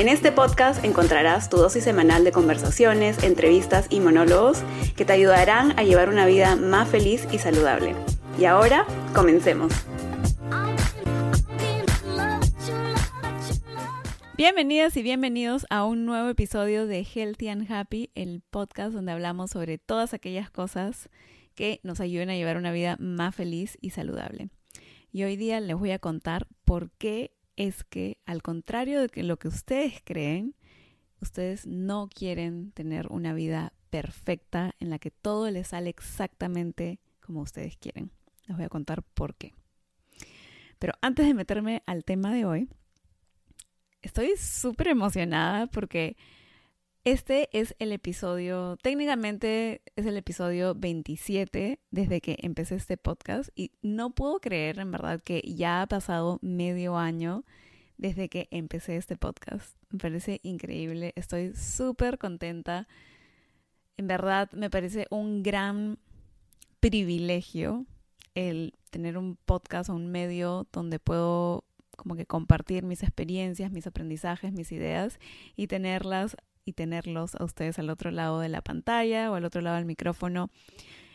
En este podcast encontrarás tu dosis semanal de conversaciones, entrevistas y monólogos que te ayudarán a llevar una vida más feliz y saludable. Y ahora, comencemos. Bienvenidas y bienvenidos a un nuevo episodio de Healthy and Happy, el podcast donde hablamos sobre todas aquellas cosas que nos ayuden a llevar una vida más feliz y saludable. Y hoy día les voy a contar por qué es que, al contrario de lo que ustedes creen, ustedes no quieren tener una vida perfecta en la que todo les sale exactamente como ustedes quieren. Les voy a contar por qué. Pero antes de meterme al tema de hoy, estoy súper emocionada porque este es el episodio, técnicamente es el episodio 27 desde que empecé este podcast y no puedo creer en verdad que ya ha pasado medio año desde que empecé este podcast. Me parece increíble, estoy súper contenta. En verdad me parece un gran privilegio el tener un podcast o un medio donde puedo como que compartir mis experiencias, mis aprendizajes, mis ideas y tenerlas y tenerlos a ustedes al otro lado de la pantalla o al otro lado del micrófono,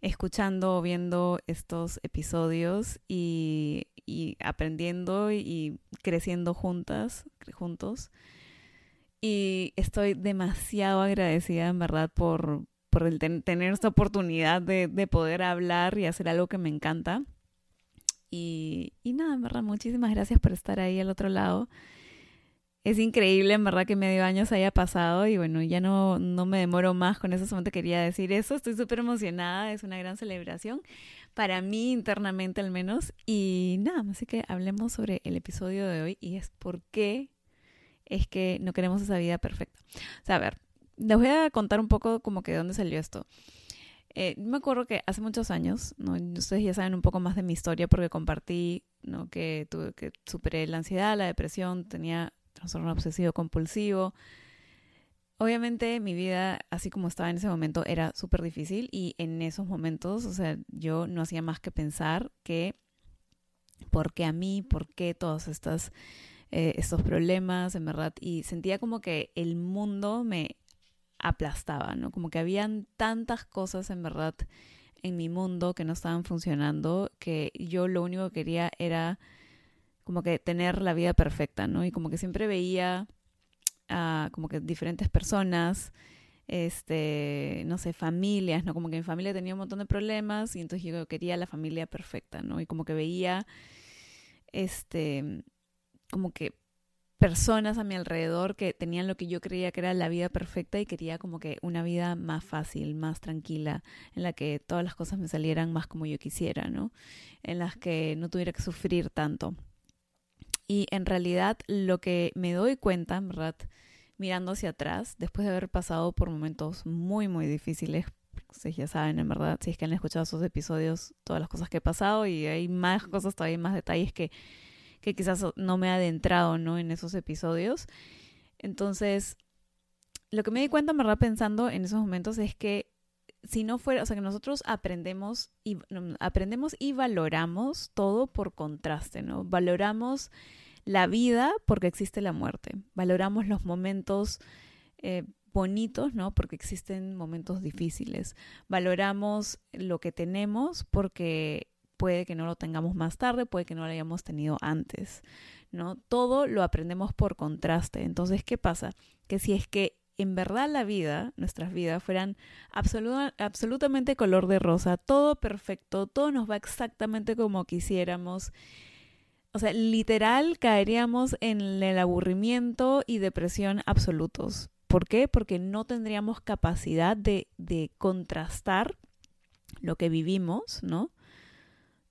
escuchando o viendo estos episodios y, aprendiendo y creciendo juntas, juntos. Y estoy demasiado agradecida, en verdad, por, por tener esta oportunidad de, de, poder hablar y hacer algo que me encanta. Y, y nada, en verdad, muchísimas gracias por estar ahí al otro lado es increíble, en verdad, que medio año se haya pasado y bueno, ya no, no me demoro más con eso, solamente quería decir eso. Estoy súper emocionada, es una gran celebración para mí internamente al menos. Y nada, así que hablemos sobre el episodio de hoy y es por qué es que no queremos esa vida perfecta. O sea, a ver, les voy a contar un poco como que de dónde salió esto. Eh, me acuerdo que hace muchos años, ¿no? ustedes ya saben un poco más de mi historia porque compartí ¿no? que, tuve, que superé la ansiedad, la depresión, tenía trastorno obsesivo compulsivo. Obviamente mi vida, así como estaba en ese momento, era súper difícil y en esos momentos, o sea, yo no hacía más que pensar que, ¿por qué a mí? ¿Por qué todos estos, eh, estos problemas, en verdad? Y sentía como que el mundo me aplastaba, ¿no? Como que habían tantas cosas, en verdad, en mi mundo que no estaban funcionando, que yo lo único que quería era como que tener la vida perfecta, ¿no? Y como que siempre veía a como que diferentes personas, este, no sé, familias, ¿no? Como que mi familia tenía un montón de problemas y entonces yo quería la familia perfecta, ¿no? Y como que veía, este, como que personas a mi alrededor que tenían lo que yo creía que era la vida perfecta y quería como que una vida más fácil, más tranquila, en la que todas las cosas me salieran más como yo quisiera, ¿no? En las que no tuviera que sufrir tanto. Y en realidad lo que me doy cuenta, mirando hacia atrás, después de haber pasado por momentos muy, muy difíciles, ustedes ya saben, en verdad, si es que han escuchado esos episodios, todas las cosas que he pasado y hay más cosas, todavía más detalles que, que quizás no me he adentrado, ¿no? En esos episodios. Entonces, lo que me di cuenta, en verdad, pensando en esos momentos es que si no fuera, o sea, que nosotros aprendemos y, aprendemos y valoramos todo por contraste, ¿no? Valoramos la vida porque existe la muerte, valoramos los momentos eh, bonitos, ¿no? Porque existen momentos difíciles, valoramos lo que tenemos porque puede que no lo tengamos más tarde, puede que no lo hayamos tenido antes, ¿no? Todo lo aprendemos por contraste. Entonces, ¿qué pasa? Que si es que en verdad la vida, nuestras vidas, fueran absolutamente color de rosa, todo perfecto, todo nos va exactamente como quisiéramos. O sea, literal caeríamos en el aburrimiento y depresión absolutos. ¿Por qué? Porque no tendríamos capacidad de, contrastar lo que vivimos, ¿no?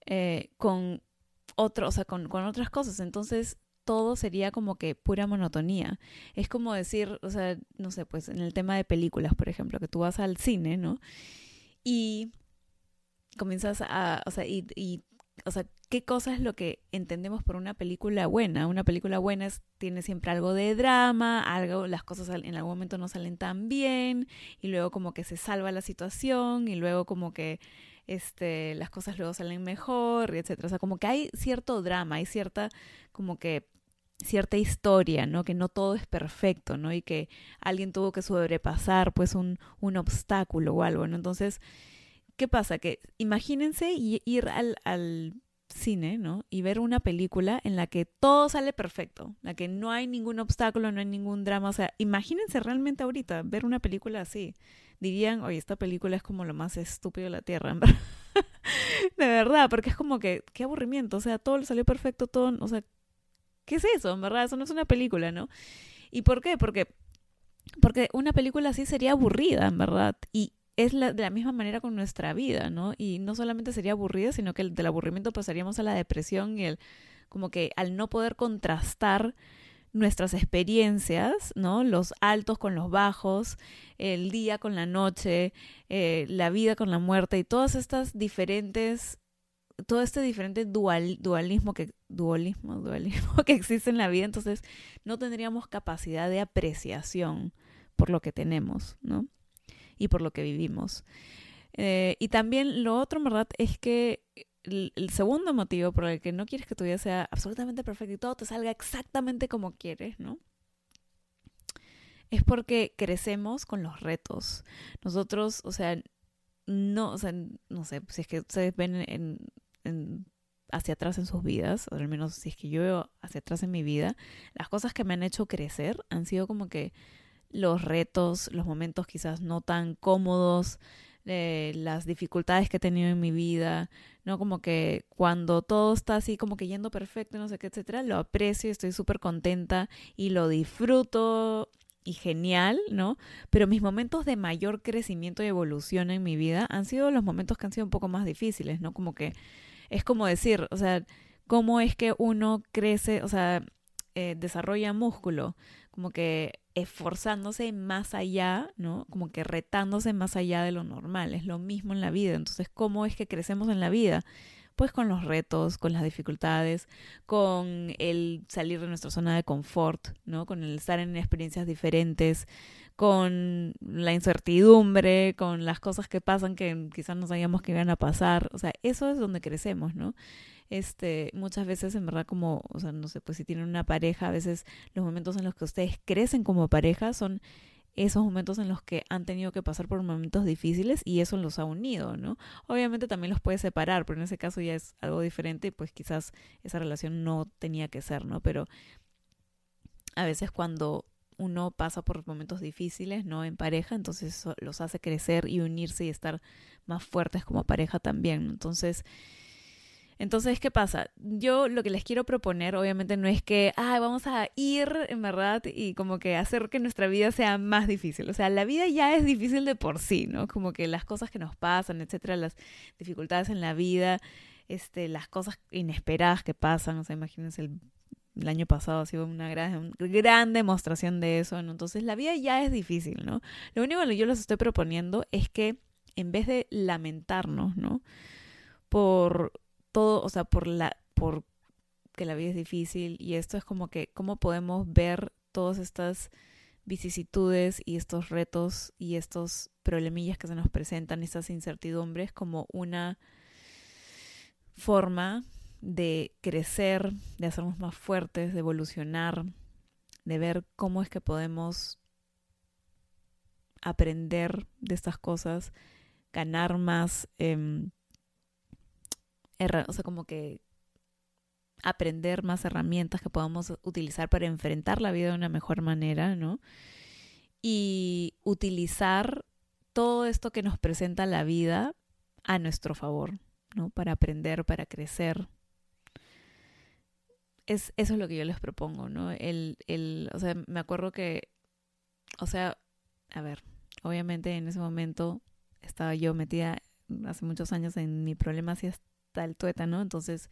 Eh, con otro, o sea, con otras cosas. Entonces, todo sería como que pura monotonía. Es como decir, o sea, no sé, pues en el tema de películas, por ejemplo, que tú vas al cine, ¿no? Y comienzas a, o sea, y, o sea, qué cosa es lo que entendemos por una película buena. Una película buena es, tiene siempre algo de drama, algo, las cosas en algún momento no salen tan bien, y luego como que se salva la situación, y luego como que este, las cosas luego salen mejor, etcétera. O sea, como que hay cierto drama, hay cierta, como que cierta historia, ¿no? Que no todo es perfecto, ¿no? Y que alguien tuvo que sobrepasar, pues, un, un obstáculo o algo, ¿no? Entonces, ¿qué pasa? Que imagínense ir al, al cine, ¿no? Y ver una película en la que todo sale perfecto, en la que no hay ningún obstáculo, no hay ningún drama. O sea, imagínense realmente ahorita ver una película así. Dirían, oye, esta película es como lo más estúpido de la Tierra, en verdad. de verdad, porque es como que, qué aburrimiento. O sea, todo le salió perfecto, todo, o sea, ¿qué es eso? En verdad, eso no es una película, ¿no? ¿Y por qué? Porque porque una película así sería aburrida, en verdad. Y, es la, de la misma manera con nuestra vida, ¿no? Y no solamente sería aburrida, sino que el, del aburrimiento pasaríamos a la depresión y el como que al no poder contrastar nuestras experiencias, ¿no? Los altos con los bajos, el día con la noche, eh, la vida con la muerte y todas estas diferentes, todo este diferente dual, dualismo que dualismo, dualismo que existe en la vida, entonces no tendríamos capacidad de apreciación por lo que tenemos, ¿no? y por lo que vivimos. Eh, y también lo otro, ¿verdad? Es que el, segundo motivo por el que no quieres que tu vida sea absolutamente perfecta y todo te salga exactamente como quieres, ¿no? Es porque crecemos con los retos. Nosotros, o sea, no, o sea, no sé, si es que ustedes ven en, hacia atrás en sus vidas, o al menos si es que yo veo hacia atrás en mi vida, las cosas que me han hecho crecer han sido como que los retos, los momentos quizás no tan cómodos, eh, las dificultades que he tenido en mi vida, ¿no? Como que cuando todo está así como que yendo perfecto, no sé qué, etcétera, lo aprecio, estoy súper contenta y lo disfruto y genial, ¿no? Pero mis momentos de mayor crecimiento y evolución en mi vida han sido los momentos que han sido un poco más difíciles, ¿no? Como que es como decir, o sea, cómo es que uno crece, o sea, eh, desarrolla músculo, como que esforzándose más allá, ¿no? Como que retándose más allá de lo normal. Es lo mismo en la vida. Entonces, ¿cómo es que crecemos en la vida? Pues con los retos, con las dificultades, con el salir de nuestra zona de confort, ¿no? Con el estar en experiencias diferentes, con la incertidumbre, con las cosas que pasan que quizás no sabíamos que iban a pasar. O sea, eso es donde crecemos, ¿no? este, muchas veces en verdad como, o sea, no sé, pues si tienen una pareja, a veces los momentos en los que ustedes crecen como pareja son esos momentos en los que han tenido que pasar por momentos difíciles y eso los ha unido, ¿no? Obviamente también los puede separar, pero en ese caso ya es algo diferente, pues quizás esa relación no tenía que ser, ¿no? Pero a veces cuando uno pasa por momentos difíciles, ¿no? En pareja, entonces eso los hace crecer y unirse y estar más fuertes como pareja también. Entonces, entonces, ¿qué pasa? Yo lo que les quiero proponer, obviamente, no es que, ah, vamos a ir, en verdad, y como que hacer que nuestra vida sea más difícil. O sea, la vida ya es difícil de por sí, ¿no? Como que las cosas que nos pasan, etcétera, las dificultades en la vida, este, las cosas inesperadas que pasan. O sea, imagínense el, año pasado ha sido una gran, gran demostración de eso, ¿no? Entonces, la vida ya es difícil, ¿no? Lo único que yo les estoy proponiendo es que en vez de lamentarnos, ¿no? Por todo, o sea, por la, por que la vida es difícil y esto es como que, ¿cómo podemos ver todas estas vicisitudes y estos retos y estos problemillas que se nos presentan, estas incertidumbres como una forma de crecer, de hacernos más fuertes, de evolucionar, de ver cómo es que podemos aprender de estas cosas, ganar más eh, o sea, como que aprender más herramientas que podamos utilizar para enfrentar la vida de una mejor manera, ¿no? Y utilizar todo esto que nos presenta la vida a nuestro favor, ¿no? Para aprender, para crecer. Es, eso es lo que yo les propongo, ¿no? El, el, o sea, me acuerdo que, o sea, a ver, obviamente en ese momento estaba yo metida hace muchos años en mi problema hacia el tuétano, entonces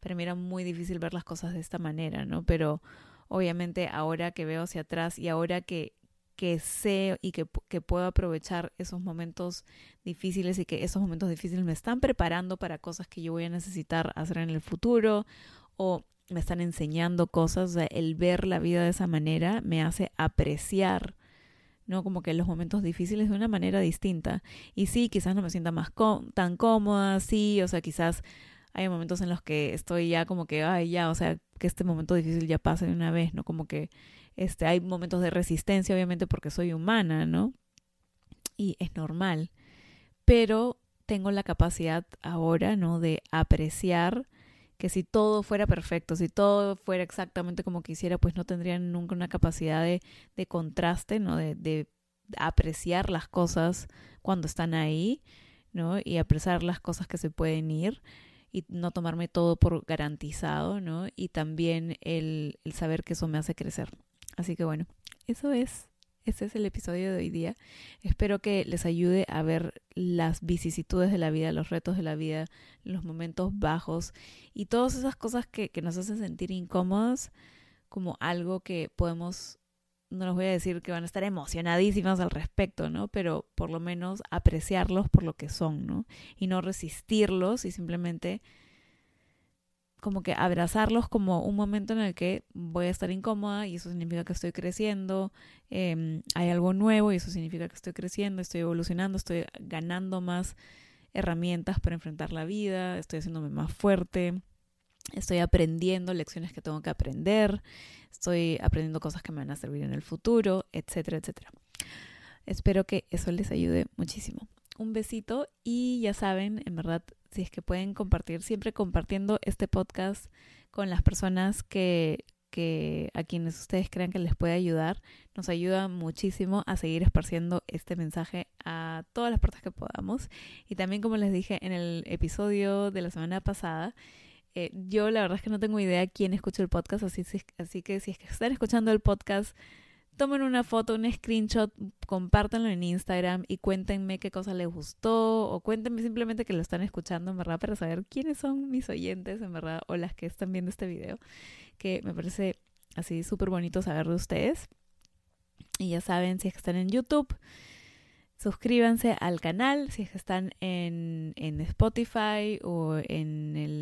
para mí era muy difícil ver las cosas de esta manera, ¿no? Pero obviamente ahora que veo hacia atrás y ahora que, que sé y que, que, puedo aprovechar esos momentos difíciles y que esos momentos difíciles me están preparando para cosas que yo voy a necesitar hacer en el futuro o me están enseñando cosas, o sea, el ver la vida de esa manera me hace apreciar, ¿no? Como que los momentos difíciles de una manera distinta. Y sí, quizás no me sienta más tan cómoda, sí, o sea, quizás hay momentos en los que estoy ya como que, ay, ya, o sea, que este momento difícil ya pase de una vez, ¿no? Como que este, hay momentos de resistencia, obviamente, porque soy humana, ¿no? Y es normal. Pero tengo la capacidad ahora, ¿no? De apreciar que si todo fuera perfecto, si todo fuera exactamente como quisiera, pues no tendrían nunca una capacidad de, de contraste, ¿no? De, de, apreciar las cosas cuando están ahí, ¿no? Y apreciar las cosas que se pueden ir y no tomarme todo por garantizado, ¿no? Y también el, el saber que eso me hace crecer. Así que bueno, eso es este es el episodio de hoy día. Espero que les ayude a ver las vicisitudes de la vida, los retos de la vida, los momentos bajos y todas esas cosas que, nos hacen sentir incómodos como algo que podemos, no les voy a decir que van a estar emocionadísimas al respecto, ¿no? Pero por lo menos apreciarlos por lo que son, ¿no? Y no resistirlos y simplemente como que abrazarlos como un momento en el que voy a estar incómoda y eso significa que estoy creciendo, em, hay algo nuevo y eso significa que estoy creciendo, estoy evolucionando, estoy ganando más herramientas para enfrentar la vida, estoy haciéndome más fuerte, estoy aprendiendo lecciones que tengo que aprender, estoy aprendiendo cosas que me van a servir en el futuro, etcétera, etcétera. Espero que eso les ayude muchísimo. Un besito y ya saben, en verdad si es que pueden compartir, siempre compartiendo este podcast con las personas que, que a quienes ustedes crean que les puede ayudar, nos ayuda muchísimo a seguir esparciendo este mensaje a todas las partes que podamos. Y también, como les dije en el episodio de la semana pasada, eh, yo la verdad es que no tengo idea quién escucha el podcast, así, así que si es que están escuchando el podcast, tomen una foto, un screenshot, compártanlo en Instagram y cuéntenme qué cosa les gustó o cuéntenme simplemente que lo están escuchando, en verdad, para saber quiénes son mis oyentes, en verdad, o las que están viendo este video, que me parece así súper bonito saber de ustedes. Y ya saben, si es que están en YouTube, suscríbanse al canal, si es que están en, en Spotify o en el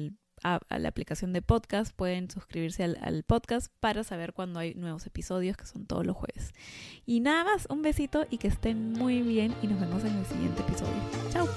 a, la aplicación de podcast, pueden suscribirse al, al podcast para saber cuando hay nuevos episodios, que son todos los jueves. Y nada más, un besito y que estén muy bien y nos vemos en el siguiente episodio. Chao.